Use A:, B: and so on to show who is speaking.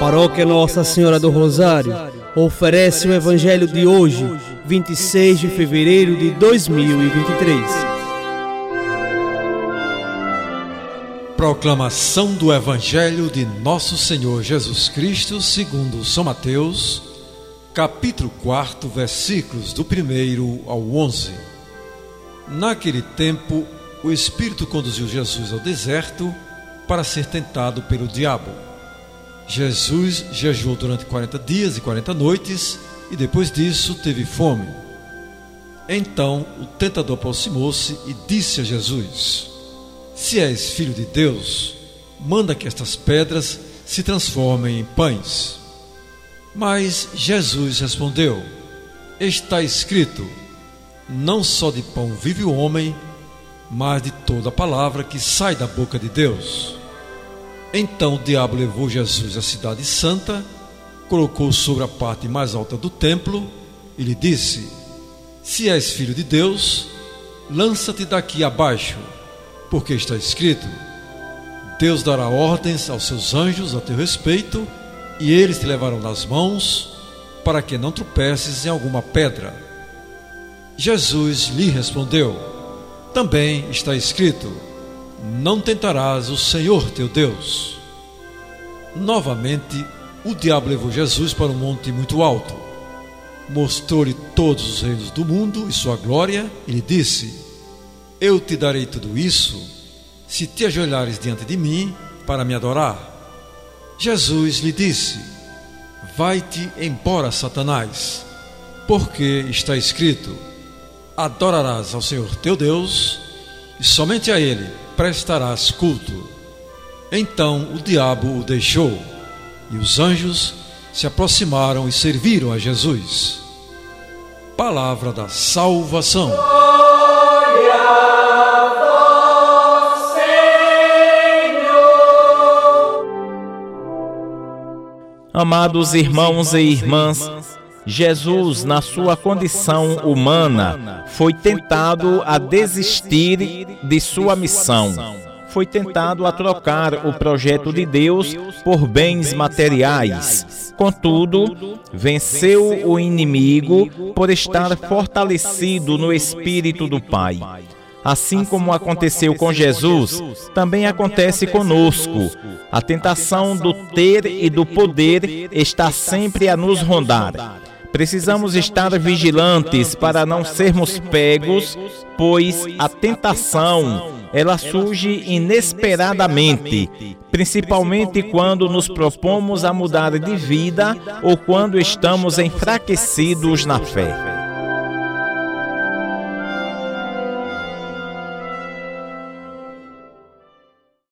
A: Paróquia Nossa Senhora do Rosário oferece o Evangelho de hoje, 26 de fevereiro de 2023.
B: Proclamação do Evangelho de Nosso Senhor Jesus Cristo, segundo São Mateus, capítulo 4, versículos do 1 ao 11. Naquele tempo, o Espírito conduziu Jesus ao deserto para ser tentado pelo diabo. Jesus jejuou durante 40 dias e 40 noites e depois disso teve fome. Então o tentador aproximou-se e disse a Jesus: Se és filho de Deus, manda que estas pedras se transformem em pães. Mas Jesus respondeu: Está escrito: Não só de pão vive o homem, mas de toda palavra que sai da boca de Deus. Então o diabo levou Jesus à cidade santa, colocou sobre a parte mais alta do templo e lhe disse: Se és filho de Deus, lança-te daqui abaixo, porque está escrito: Deus dará ordens aos seus anjos a teu respeito, e eles te levarão nas mãos, para que não tropeces em alguma pedra. Jesus lhe respondeu: Também está escrito: não tentarás o Senhor teu Deus. Novamente, o diabo levou Jesus para um monte muito alto, mostrou-lhe todos os reinos do mundo e sua glória, e lhe disse: Eu te darei tudo isso, se te ajoelhares diante de mim para me adorar. Jesus lhe disse: Vai-te embora, Satanás, porque está escrito: Adorarás ao Senhor teu Deus, e somente a Ele prestarás culto. Então o diabo o deixou, e os anjos se aproximaram e serviram a Jesus. Palavra da salvação.
C: Amados irmãos e irmãs, Jesus, na sua condição humana, foi tentado a desistir de sua missão. Foi tentado a trocar o projeto de Deus por bens materiais. Contudo, venceu o inimigo por estar fortalecido no Espírito do Pai. Assim como aconteceu com Jesus, também acontece conosco. A tentação do ter e do poder está sempre a nos rondar. Precisamos estar vigilantes para não sermos pegos, pois a tentação ela surge inesperadamente, principalmente quando nos propomos a mudar de vida ou quando estamos enfraquecidos na fé.